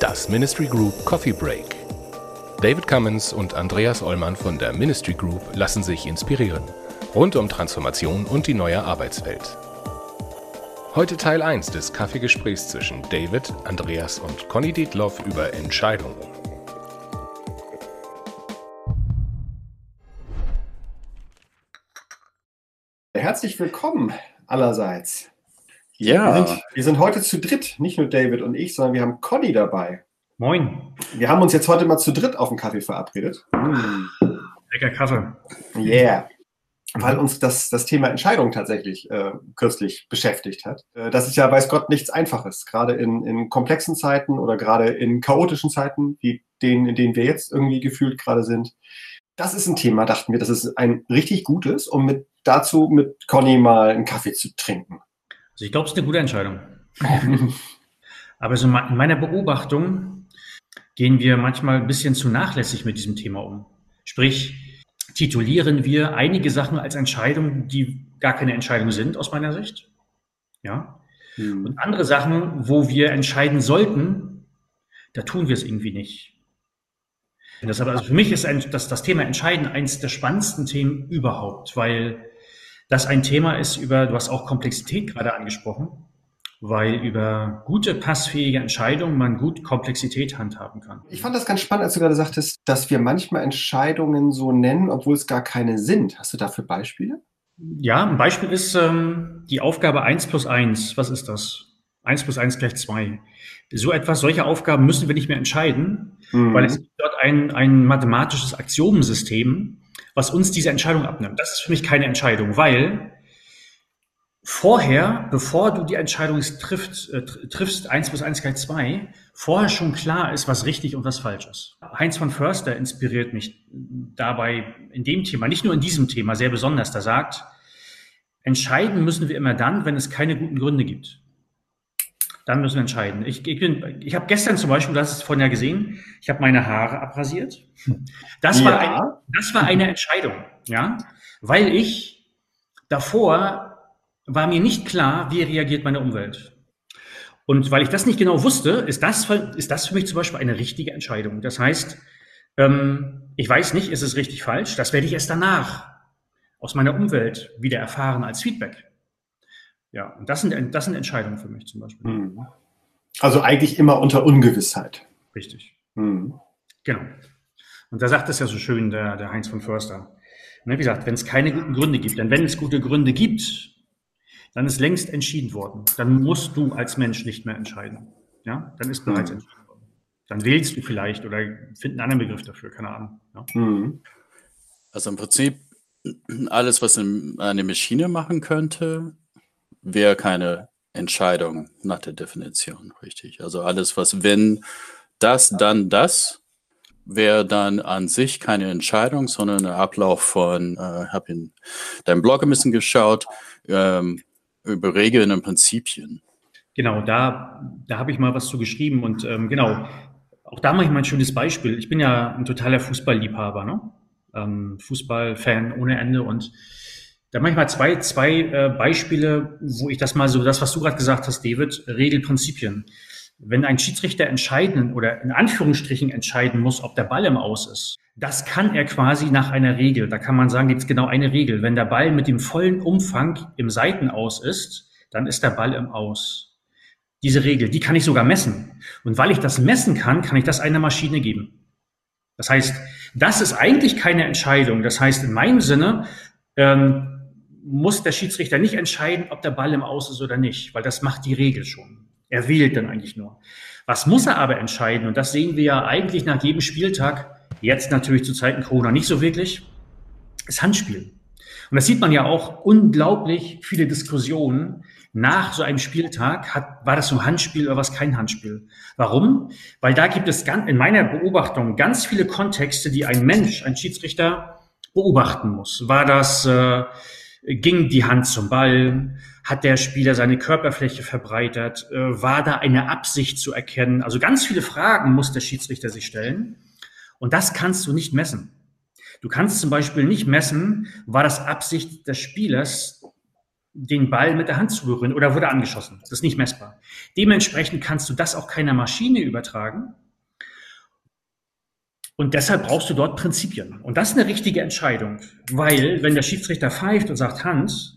Das Ministry Group Coffee Break. David Cummins und Andreas Ollmann von der Ministry Group lassen sich inspirieren. Rund um Transformation und die neue Arbeitswelt. Heute Teil 1 des Kaffeegesprächs zwischen David, Andreas und Conny Dietloff über Entscheidungen. Herzlich willkommen allerseits. Ja. Wir sind, wir sind heute zu dritt, nicht nur David und ich, sondern wir haben Conny dabei. Moin. Wir haben uns jetzt heute mal zu dritt auf den Kaffee verabredet. Mm. Lecker Kaffee. Yeah. Weil uns das, das Thema Entscheidung tatsächlich äh, kürzlich beschäftigt hat. Äh, das ist ja, weiß Gott, nichts Einfaches. Gerade in, in komplexen Zeiten oder gerade in chaotischen Zeiten, wie denen, in denen wir jetzt irgendwie gefühlt gerade sind. Das ist ein Thema, dachten wir, das ist ein richtig gutes, um mit, dazu mit Conny mal einen Kaffee zu trinken. Also ich glaube, es ist eine gute Entscheidung. Aber so in meiner Beobachtung gehen wir manchmal ein bisschen zu nachlässig mit diesem Thema um. Sprich, titulieren wir einige Sachen als Entscheidungen, die gar keine Entscheidung sind, aus meiner Sicht. Ja. Hm. Und andere Sachen, wo wir entscheiden sollten, da tun wir es irgendwie nicht. Das aber, also für mich ist ein, das, das Thema Entscheiden eines der spannendsten Themen überhaupt, weil das ein Thema ist über, du hast auch Komplexität gerade angesprochen, weil über gute, passfähige Entscheidungen man gut Komplexität handhaben kann. Ich fand das ganz spannend, als du gerade sagtest, dass wir manchmal Entscheidungen so nennen, obwohl es gar keine sind. Hast du dafür Beispiele? Ja, ein Beispiel ist ähm, die Aufgabe 1 plus 1. Was ist das? 1 plus 1 gleich 2. So etwas, solche Aufgaben müssen wir nicht mehr entscheiden, mhm. weil es gibt dort ein, ein mathematisches Axiomensystem, was uns diese Entscheidung abnimmt. Das ist für mich keine Entscheidung, weil vorher, bevor du die Entscheidung trifft, äh, triffst, 1 plus 1 gleich 2, vorher schon klar ist, was richtig und was falsch ist. Heinz von Förster inspiriert mich dabei in dem Thema, nicht nur in diesem Thema, sehr besonders, da sagt, entscheiden müssen wir immer dann, wenn es keine guten Gründe gibt. Dann müssen wir entscheiden. Ich, ich, bin, ich habe gestern zum Beispiel, du hast es vorhin ja gesehen, ich habe meine Haare abrasiert. Das, ja. war ein, das war eine Entscheidung, ja, weil ich davor war mir nicht klar, wie reagiert meine Umwelt. Und weil ich das nicht genau wusste, ist das, ist das für mich zum Beispiel eine richtige Entscheidung. Das heißt, ähm, ich weiß nicht, ist es richtig falsch, das werde ich erst danach aus meiner Umwelt wieder erfahren als Feedback. Ja, und das sind, das sind Entscheidungen für mich zum Beispiel. Hm. Also eigentlich immer unter Ungewissheit. Richtig. Mhm. Genau. Und da sagt es ja so schön der, der Heinz von Förster. Ne, wie gesagt, wenn es keine guten Gründe gibt, denn wenn es gute Gründe gibt, dann ist längst entschieden worden. Dann musst du als Mensch nicht mehr entscheiden. Ja, dann ist bereits mhm. entschieden worden. Dann wählst du vielleicht oder find einen anderen Begriff dafür, keine Ahnung. Ja. Mhm. Also im Prinzip alles, was eine Maschine machen könnte, wäre keine Entscheidung nach der Definition, richtig. Also alles, was wenn das, dann das, wäre dann an sich keine Entscheidung, sondern ein Ablauf von, äh, habe in deinem Blog ein bisschen geschaut, ähm, über Regeln und Prinzipien. Genau, da, da habe ich mal was zu geschrieben und ähm, genau, auch da mache ich mal ein schönes Beispiel. Ich bin ja ein totaler Fußballliebhaber, ne? Ähm, Fußballfan ohne Ende und da manchmal zwei, zwei äh, Beispiele, wo ich das mal so, das, was du gerade gesagt hast, David, Regelprinzipien. Wenn ein Schiedsrichter entscheiden oder in Anführungsstrichen entscheiden muss, ob der Ball im Aus ist, das kann er quasi nach einer Regel. Da kann man sagen, gibt es genau eine Regel. Wenn der Ball mit dem vollen Umfang im Seitenaus ist, dann ist der Ball im Aus. Diese Regel, die kann ich sogar messen. Und weil ich das messen kann, kann ich das einer Maschine geben. Das heißt, das ist eigentlich keine Entscheidung. Das heißt, in meinem Sinne, ähm, muss der Schiedsrichter nicht entscheiden, ob der Ball im Aus ist oder nicht, weil das macht die Regel schon. Er wählt dann eigentlich nur. Was muss er aber entscheiden? Und das sehen wir ja eigentlich nach jedem Spieltag, jetzt natürlich zu Zeiten Corona nicht so wirklich, ist Handspiel. Und das sieht man ja auch unglaublich viele Diskussionen nach so einem Spieltag. Hat, war das so ein Handspiel oder was kein Handspiel? Warum? Weil da gibt es ganz, in meiner Beobachtung ganz viele Kontexte, die ein Mensch, ein Schiedsrichter beobachten muss. War das äh, ging die Hand zum Ball? Hat der Spieler seine Körperfläche verbreitert? Äh, war da eine Absicht zu erkennen? Also ganz viele Fragen muss der Schiedsrichter sich stellen. Und das kannst du nicht messen. Du kannst zum Beispiel nicht messen, war das Absicht des Spielers, den Ball mit der Hand zu berühren oder wurde angeschossen. Das ist nicht messbar. Dementsprechend kannst du das auch keiner Maschine übertragen. Und deshalb brauchst du dort Prinzipien. Und das ist eine richtige Entscheidung, weil wenn der Schiedsrichter pfeift und sagt Hand,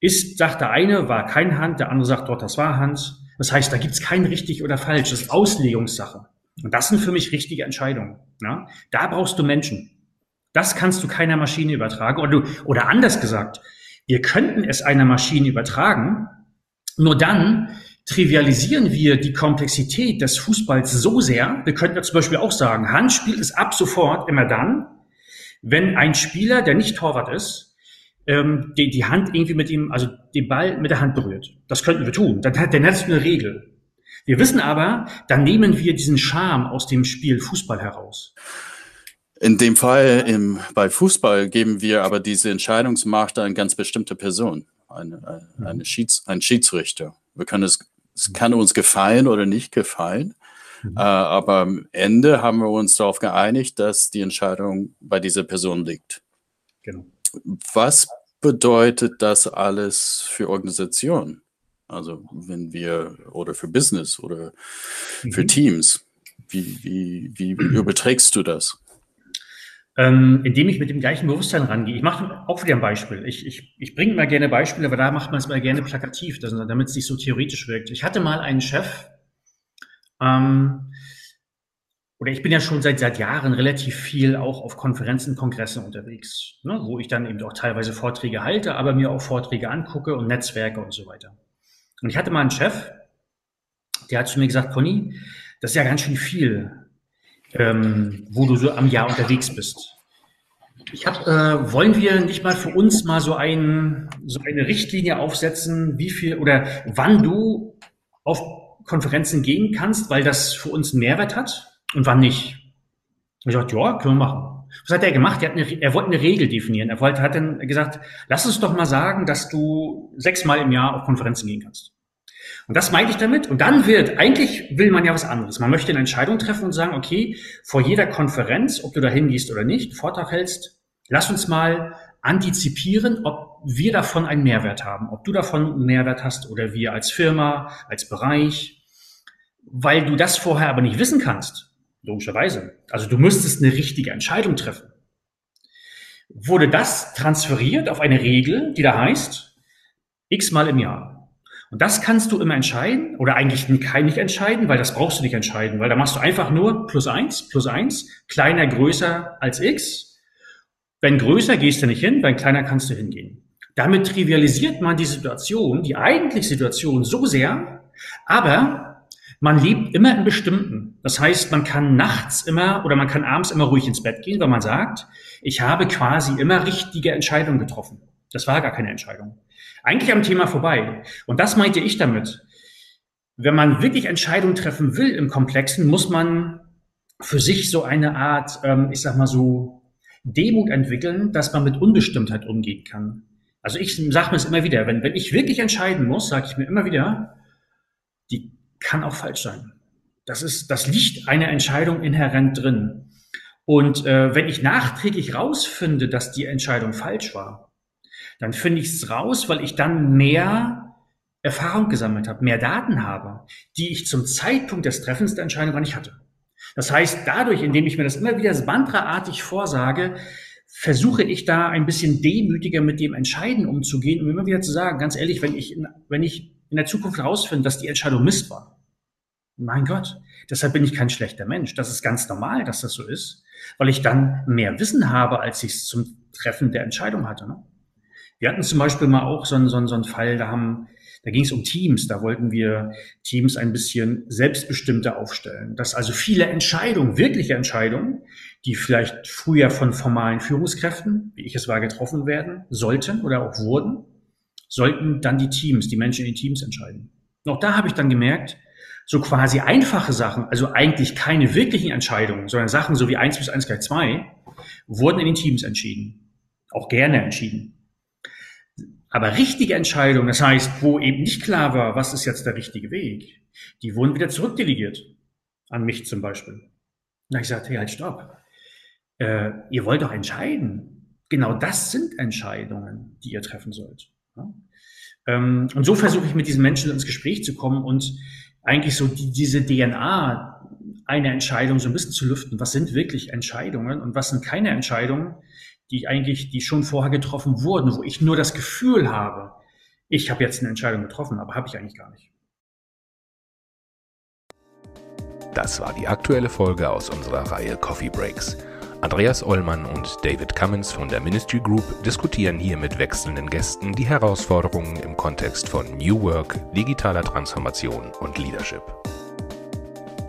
ist, sagt der eine, war kein Hand, der andere sagt dort, das war Hand. Das heißt, da gibt's kein richtig oder falsch, das ist Auslegungssache. Und das sind für mich richtige Entscheidungen. Ja? Da brauchst du Menschen. Das kannst du keiner Maschine übertragen. Oder, du, oder anders gesagt, wir könnten es einer Maschine übertragen, nur dann trivialisieren wir die Komplexität des Fußballs so sehr. Wir könnten ja zum Beispiel auch sagen, Handspiel ist ab sofort immer dann, wenn ein Spieler, der nicht Torwart ist, ähm, die, die Hand irgendwie mit ihm, also den Ball mit der Hand berührt. Das könnten wir tun. Dann, dann hättest du eine Regel. Wir wissen aber, dann nehmen wir diesen Charme aus dem Spiel Fußball heraus. In dem Fall im, bei Fußball geben wir aber diese Entscheidungsmacht an ganz bestimmte Person, eine, eine mhm. Schieds, ein Schiedsrichter. Wir können es, es kann uns gefallen oder nicht gefallen, mhm. äh, aber am Ende haben wir uns darauf geeinigt, dass die Entscheidung bei dieser Person liegt. Genau. Was bedeutet das alles für Organisationen? Also wenn wir oder für Business oder für mhm. Teams. Wie, wie, wie überträgst du das? Ähm, indem ich mit dem gleichen Bewusstsein rangehe. Ich mache auch wieder ein Beispiel. Ich, ich, ich bringe immer gerne Beispiele, aber da macht man es mal gerne plakativ, damit es nicht so theoretisch wirkt. Ich hatte mal einen Chef, ähm, oder ich bin ja schon seit, seit Jahren relativ viel auch auf Konferenzen, Kongressen unterwegs, ne, wo ich dann eben auch teilweise Vorträge halte, aber mir auch Vorträge angucke und Netzwerke und so weiter. Und ich hatte mal einen Chef, der hat zu mir gesagt, Conny, das ist ja ganz schön viel ähm, wo du so am Jahr unterwegs bist. Ich hab, äh, wollen wir nicht mal für uns mal so, ein, so eine Richtlinie aufsetzen, wie viel oder wann du auf Konferenzen gehen kannst, weil das für uns einen Mehrwert hat und wann nicht? Und ich dachte, ja, können wir machen. Was hat er gemacht? Er, hat eine, er wollte eine Regel definieren. Er wollte, hat dann gesagt, lass uns doch mal sagen, dass du sechsmal im Jahr auf Konferenzen gehen kannst. Und das meinte ich damit. Und dann wird, eigentlich will man ja was anderes. Man möchte eine Entscheidung treffen und sagen, okay, vor jeder Konferenz, ob du da hingehst oder nicht, einen Vortrag hältst, lass uns mal antizipieren, ob wir davon einen Mehrwert haben, ob du davon einen Mehrwert hast oder wir als Firma, als Bereich, weil du das vorher aber nicht wissen kannst, logischerweise. Also du müsstest eine richtige Entscheidung treffen. Wurde das transferiert auf eine Regel, die da heißt, x mal im Jahr. Und das kannst du immer entscheiden oder eigentlich kein nicht entscheiden, weil das brauchst du nicht entscheiden, weil da machst du einfach nur plus eins, plus eins, kleiner, größer als x. Wenn größer gehst du nicht hin, wenn kleiner kannst du hingehen. Damit trivialisiert man die Situation, die eigentliche Situation so sehr, aber man lebt immer in bestimmten. Das heißt, man kann nachts immer oder man kann abends immer ruhig ins Bett gehen, weil man sagt, ich habe quasi immer richtige Entscheidungen getroffen. Das war gar keine Entscheidung. Eigentlich am Thema vorbei. Und das meinte ich damit. Wenn man wirklich Entscheidungen treffen will im Komplexen, muss man für sich so eine Art, ähm, ich sag mal so, Demut entwickeln, dass man mit Unbestimmtheit umgehen kann. Also ich sage mir es immer wieder, wenn, wenn ich wirklich entscheiden muss, sage ich mir immer wieder, die kann auch falsch sein. Das ist, das liegt eine Entscheidung inhärent drin. Und äh, wenn ich nachträglich rausfinde, dass die Entscheidung falsch war, dann finde ich es raus, weil ich dann mehr Erfahrung gesammelt habe, mehr Daten habe, die ich zum Zeitpunkt des Treffens der Entscheidung gar nicht hatte. Das heißt, dadurch, indem ich mir das immer wieder mantraartig vorsage, versuche ich da ein bisschen demütiger mit dem Entscheiden umzugehen um immer wieder zu sagen, ganz ehrlich, wenn ich, in, wenn ich in der Zukunft herausfinde, dass die Entscheidung Mist war, mein Gott, deshalb bin ich kein schlechter Mensch. Das ist ganz normal, dass das so ist, weil ich dann mehr Wissen habe, als ich es zum Treffen der Entscheidung hatte. Ne? Wir hatten zum Beispiel mal auch so einen, so einen, so einen Fall, da haben, da ging es um Teams, da wollten wir Teams ein bisschen selbstbestimmter aufstellen. Dass also viele Entscheidungen, wirkliche Entscheidungen, die vielleicht früher von formalen Führungskräften, wie ich es war, getroffen werden sollten oder auch wurden, sollten dann die Teams, die Menschen in den Teams entscheiden. Und auch da habe ich dann gemerkt, so quasi einfache Sachen, also eigentlich keine wirklichen Entscheidungen, sondern Sachen so wie eins bis eins gleich zwei, wurden in den Teams entschieden. Auch gerne entschieden. Aber richtige Entscheidungen, das heißt, wo eben nicht klar war, was ist jetzt der richtige Weg, die wurden wieder zurückdelegiert. An mich zum Beispiel. Na, ich sagte, hey, halt, stopp. äh, ihr wollt doch entscheiden. Genau das sind Entscheidungen, die ihr treffen sollt. Ja? Ähm, und so versuche ich mit diesen Menschen ins Gespräch zu kommen und eigentlich so die, diese DNA eine Entscheidung so ein bisschen zu lüften. Was sind wirklich Entscheidungen und was sind keine Entscheidungen, die eigentlich, die schon vorher getroffen wurden, wo ich nur das Gefühl habe, ich habe jetzt eine Entscheidung getroffen, aber habe ich eigentlich gar nicht. Das war die aktuelle Folge aus unserer Reihe Coffee Breaks. Andreas Ollmann und David Cummins von der Ministry Group diskutieren hier mit wechselnden Gästen die Herausforderungen im Kontext von New Work, digitaler Transformation und Leadership.